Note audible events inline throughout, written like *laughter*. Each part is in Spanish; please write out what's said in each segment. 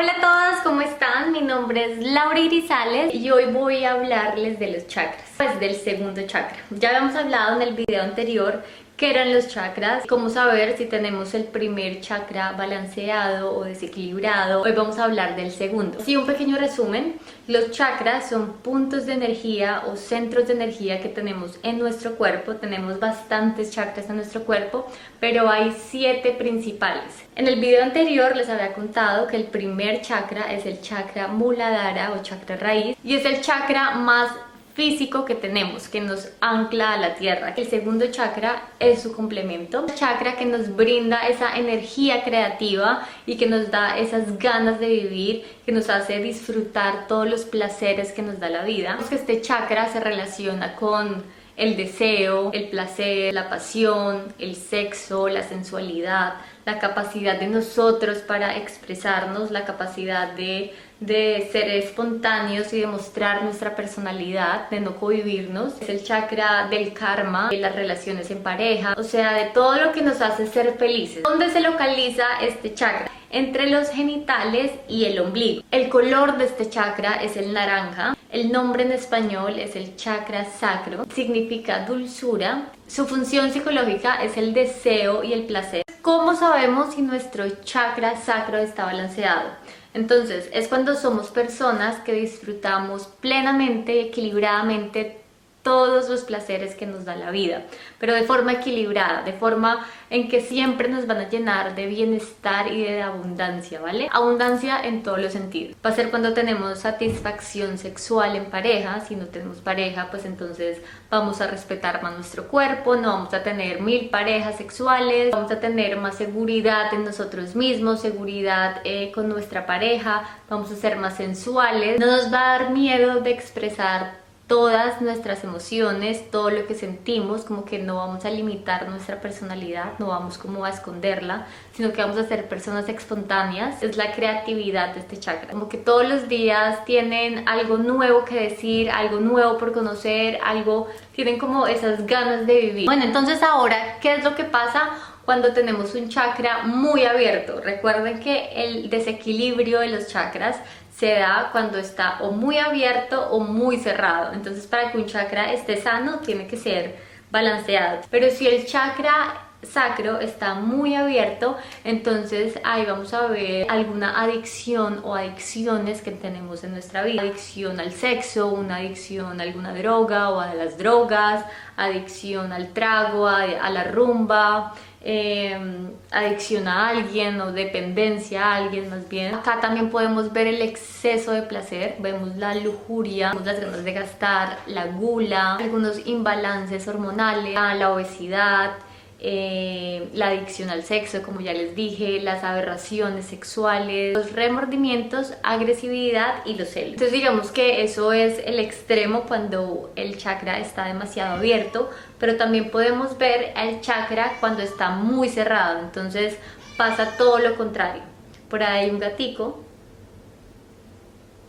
Hola a todas, ¿cómo están? Mi nombre es Laura Irizales y hoy voy a hablarles de los chakras, pues del segundo chakra. Ya habíamos hablado en el video anterior qué eran los chakras, cómo saber si tenemos el primer chakra balanceado o desequilibrado. Hoy vamos a hablar del segundo. Sí, un pequeño resumen. Los chakras son puntos de energía o centros de energía que tenemos en nuestro cuerpo. Tenemos bastantes chakras en nuestro cuerpo, pero hay siete principales. En el video anterior les había contado que el primer chakra es el chakra Muladhara o chakra raíz y es el chakra más físico que tenemos, que nos ancla a la tierra. El segundo chakra es su complemento, el chakra que nos brinda esa energía creativa y que nos da esas ganas de vivir, que nos hace disfrutar todos los placeres que nos da la vida. este chakra se relaciona con el deseo, el placer, la pasión, el sexo, la sensualidad, la capacidad de nosotros para expresarnos, la capacidad de, de ser espontáneos y demostrar nuestra personalidad, de no covivirnos. Es el chakra del karma, de las relaciones en pareja, o sea, de todo lo que nos hace ser felices. ¿Dónde se localiza este chakra? Entre los genitales y el ombligo. El color de este chakra es el naranja. El nombre en español es el chakra sacro. Significa dulzura. Su función psicológica es el deseo y el placer. ¿Cómo sabemos si nuestro chakra sacro está balanceado? Entonces, es cuando somos personas que disfrutamos plenamente, equilibradamente todos los placeres que nos da la vida, pero de forma equilibrada, de forma en que siempre nos van a llenar de bienestar y de abundancia, ¿vale? Abundancia en todos los sentidos. Va a ser cuando tenemos satisfacción sexual en pareja, si no tenemos pareja, pues entonces vamos a respetar más nuestro cuerpo, no vamos a tener mil parejas sexuales, vamos a tener más seguridad en nosotros mismos, seguridad eh, con nuestra pareja, vamos a ser más sensuales, no nos va a dar miedo de expresar todas nuestras emociones, todo lo que sentimos, como que no vamos a limitar nuestra personalidad, no vamos como a esconderla, sino que vamos a ser personas espontáneas. Es la creatividad de este chakra, como que todos los días tienen algo nuevo que decir, algo nuevo por conocer, algo, tienen como esas ganas de vivir. Bueno, entonces ahora, ¿qué es lo que pasa? Cuando tenemos un chakra muy abierto. Recuerden que el desequilibrio de los chakras se da cuando está o muy abierto o muy cerrado. Entonces para que un chakra esté sano tiene que ser balanceado. Pero si el chakra sacro está muy abierto, entonces ahí vamos a ver alguna adicción o adicciones que tenemos en nuestra vida. Adicción al sexo, una adicción a alguna droga o a las drogas, adicción al trago, a, la rumba, Em, adicción a alguien o dependencia a alguien más bien. Acá también podemos ver el exceso de placer, vemos la lujuria, vemos las ganas de gastar, la gula, algunos imbalances hormonales, la obesidad, eh, la adicción al sexo, como ya les dije, las aberraciones sexuales, los remordimientos, agresividad y los celos. Entonces digamos que eso es el extremo cuando el chakra está demasiado abierto, pero también podemos ver el chakra cuando está muy cerrado, entonces pasa todo lo contrario. Por ahí hay un gatico,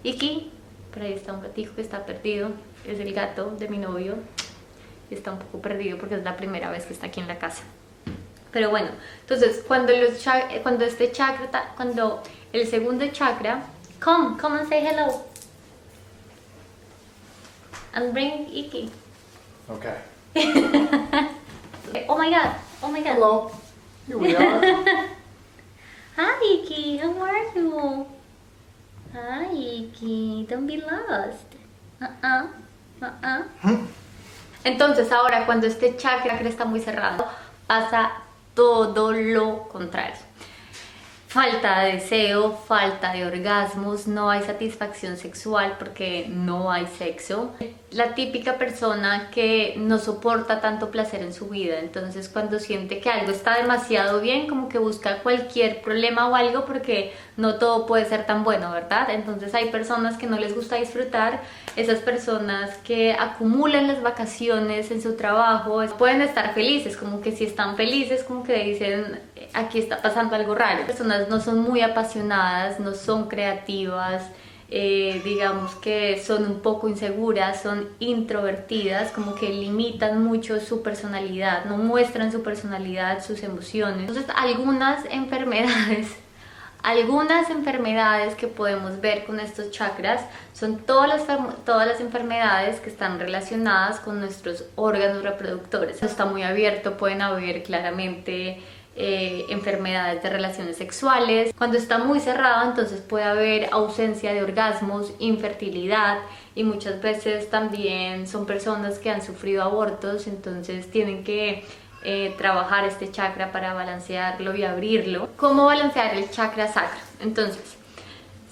Iki, por ahí está un gatico que está perdido, es el gato de mi novio, está un poco perdido porque es la primera vez que está aquí en la casa. Pero bueno, entonces cuando, los cuando este chakra, cuando el segundo chakra, come, come and say hello. And bring Iki. Okay. *laughs* oh my god, oh my god. Hello. Here we are. *laughs* Hi Iki, how are you? Hi Iki, don't be lost. Uh-uh, uh-uh. Entonces ahora cuando este chakra está muy cerrado, pasa todo lo contrario falta de deseo, falta de orgasmos, no hay satisfacción sexual porque no hay sexo. La típica persona que no soporta tanto placer en su vida, entonces cuando siente que algo está demasiado bien, como que busca cualquier problema o algo porque no todo puede ser tan bueno, ¿verdad? Entonces hay personas que no les gusta disfrutar, esas personas que acumulan las vacaciones en su trabajo, pueden estar felices, como que si están felices, como que dicen, aquí está pasando algo raro. No son muy apasionadas, no son creativas, eh, digamos que son un poco inseguras, son introvertidas, como que limitan mucho su personalidad, no muestran su personalidad, sus emociones. Entonces algunas enfermedades *laughs* Algunas enfermedades que podemos ver con estos chakras son todas las, todas las enfermedades que están relacionadas con nuestros órganos reproductores. Está muy abierto, pueden haber claramente eh, enfermedades de relaciones sexuales. Cuando está muy cerrado, entonces puede haber ausencia de orgasmos, infertilidad y muchas veces también son personas que han sufrido abortos, entonces tienen que eh, trabajar este chakra para balancearlo y abrirlo. ¿Cómo balancear el chakra sacro? Entonces,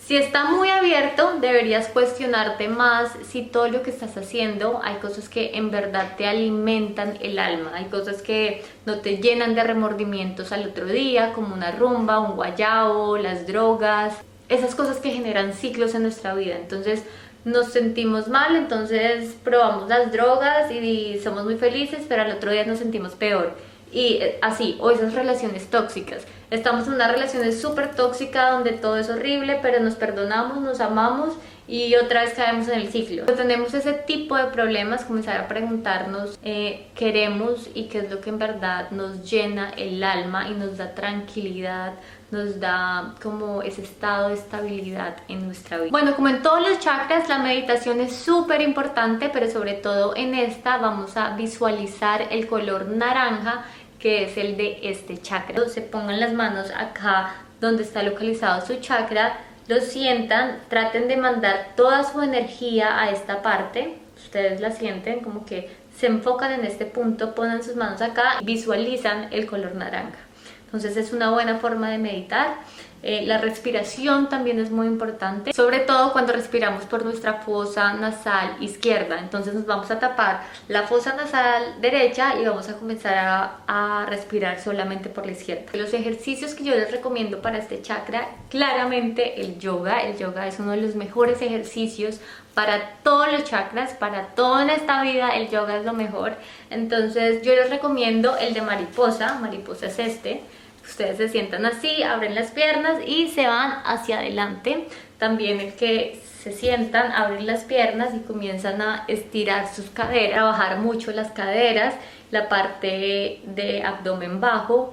si está muy abierto, deberías cuestionarte más si todo lo que estás haciendo, hay cosas que en verdad te alimentan el alma, hay cosas que no te llenan de remordimientos al otro día, como una rumba, un guayao, las drogas, esas cosas que generan ciclos en nuestra vida. Entonces, nos sentimos mal, entonces probamos las drogas y somos muy felices, pero al otro día nos sentimos peor. Y eh, así, o esas relaciones tóxicas. Estamos en una relación súper tóxica donde todo es horrible, pero nos perdonamos, nos amamos y otra vez caemos en el ciclo. Cuando tenemos ese tipo de problemas, comenzar a preguntarnos eh, queremos y qué es lo que en verdad nos llena el alma y nos da tranquilidad, nos da como ese estado de estabilidad en nuestra vida. Bueno, como en todos los chakras, la meditación es súper importante, pero sobre todo en esta vamos a visualizar el color naranja que es el de este chakra. Se pongan las manos acá donde está localizado su chakra, lo sientan, traten de mandar toda su energía a esta parte, ustedes la sienten como que se enfocan en este punto, ponen sus manos acá, visualizan el color naranja. Entonces es una buena forma de meditar. Eh, la respiración también es muy importante, sobre todo cuando respiramos por nuestra fosa nasal izquierda. Entonces nos vamos a tapar la fosa nasal derecha y vamos a comenzar a, a respirar solamente por la izquierda. Los ejercicios que yo les recomiendo para este chakra, claramente el yoga. El yoga es uno de los mejores ejercicios para todos los chakras, para toda esta vida el yoga es lo mejor. Entonces yo les recomiendo el de mariposa, mariposa es este. Ustedes se sientan así, abren las piernas y se van hacia adelante. También el que se sientan, abren las piernas y comienzan a estirar sus caderas, trabajar mucho las caderas, la parte de abdomen bajo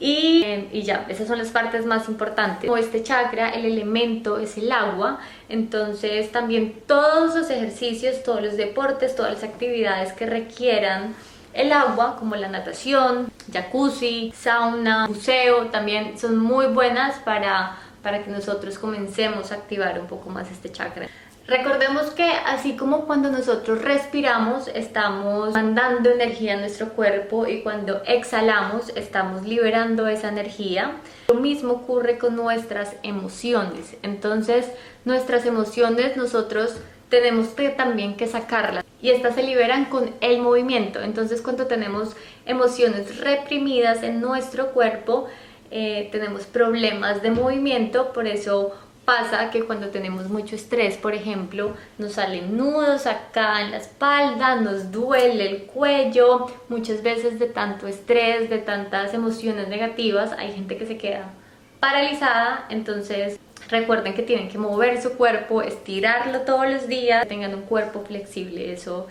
y, y, ya, esas son las partes más importantes. Como este chakra, el elemento es el agua, entonces también todos los ejercicios, todos los deportes, todas las actividades que requieran el agua, como la natación, jacuzzi, sauna, buceo, también son muy buenas para, para que nosotros comencemos a activar un poco más este chakra. Recordemos que así como cuando nosotros respiramos estamos mandando energía a nuestro cuerpo y cuando exhalamos estamos liberando esa energía, lo mismo ocurre con nuestras emociones. Entonces nuestras emociones nosotros tenemos que también que sacarlas. Y estas se liberan con el movimiento. Entonces cuando tenemos emociones reprimidas en nuestro cuerpo, eh, tenemos problemas de movimiento, por eso pasa que cuando tenemos mucho estrés, por ejemplo, nos salen nudos acá en la espalda, nos duele el cuello, muchas veces de tanto estrés, de tantas emociones negativas, hay gente que se queda paralizada, entonces recuerden que tienen que mover su cuerpo, estirarlo todos los días, tengan un cuerpo flexible, eso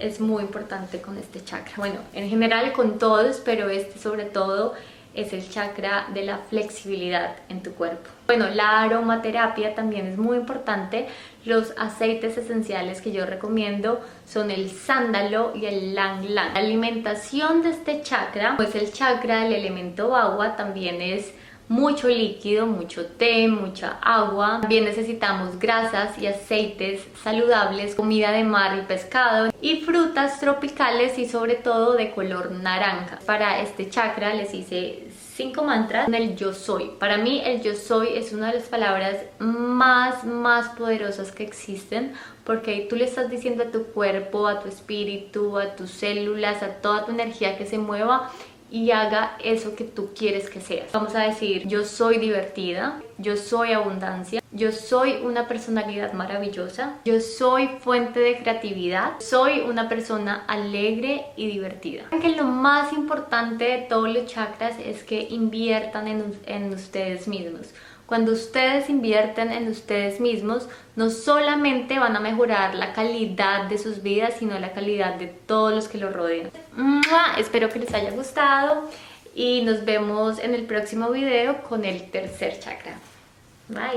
es muy importante con este chakra. Bueno, en general con todos, pero este sobre todo es el chakra de la flexibilidad en tu cuerpo. Bueno, la aromaterapia también es muy importante. Los aceites esenciales que yo recomiendo son el sándalo y el lang lang. La alimentación de este chakra, pues el chakra del elemento agua también es mucho líquido, mucho té, mucha agua. También necesitamos grasas y aceites saludables, comida de mar y pescado y frutas tropicales y sobre todo de color naranja. Para este chakra les hice cinco mantras con el yo soy. Para mí el yo soy es una de las palabras más, más poderosas que existen porque tú le estás diciendo a tu cuerpo, a tu espíritu, a tus células, a toda tu energía que se mueva y haga eso que tú quieres que seas. Vamos a decir, yo soy divertida, yo soy abundancia, yo soy una personalidad maravillosa, yo soy fuente de creatividad, soy una persona alegre y divertida. Que lo más importante de todos los chakras es que inviertan en, en ustedes mismos. Cuando ustedes invierten en ustedes mismos, no solamente van a mejorar la calidad de sus vidas, sino la calidad de todos los que los rodean. Espero que les haya gustado y nos vemos en el próximo video con el tercer chakra. Bye.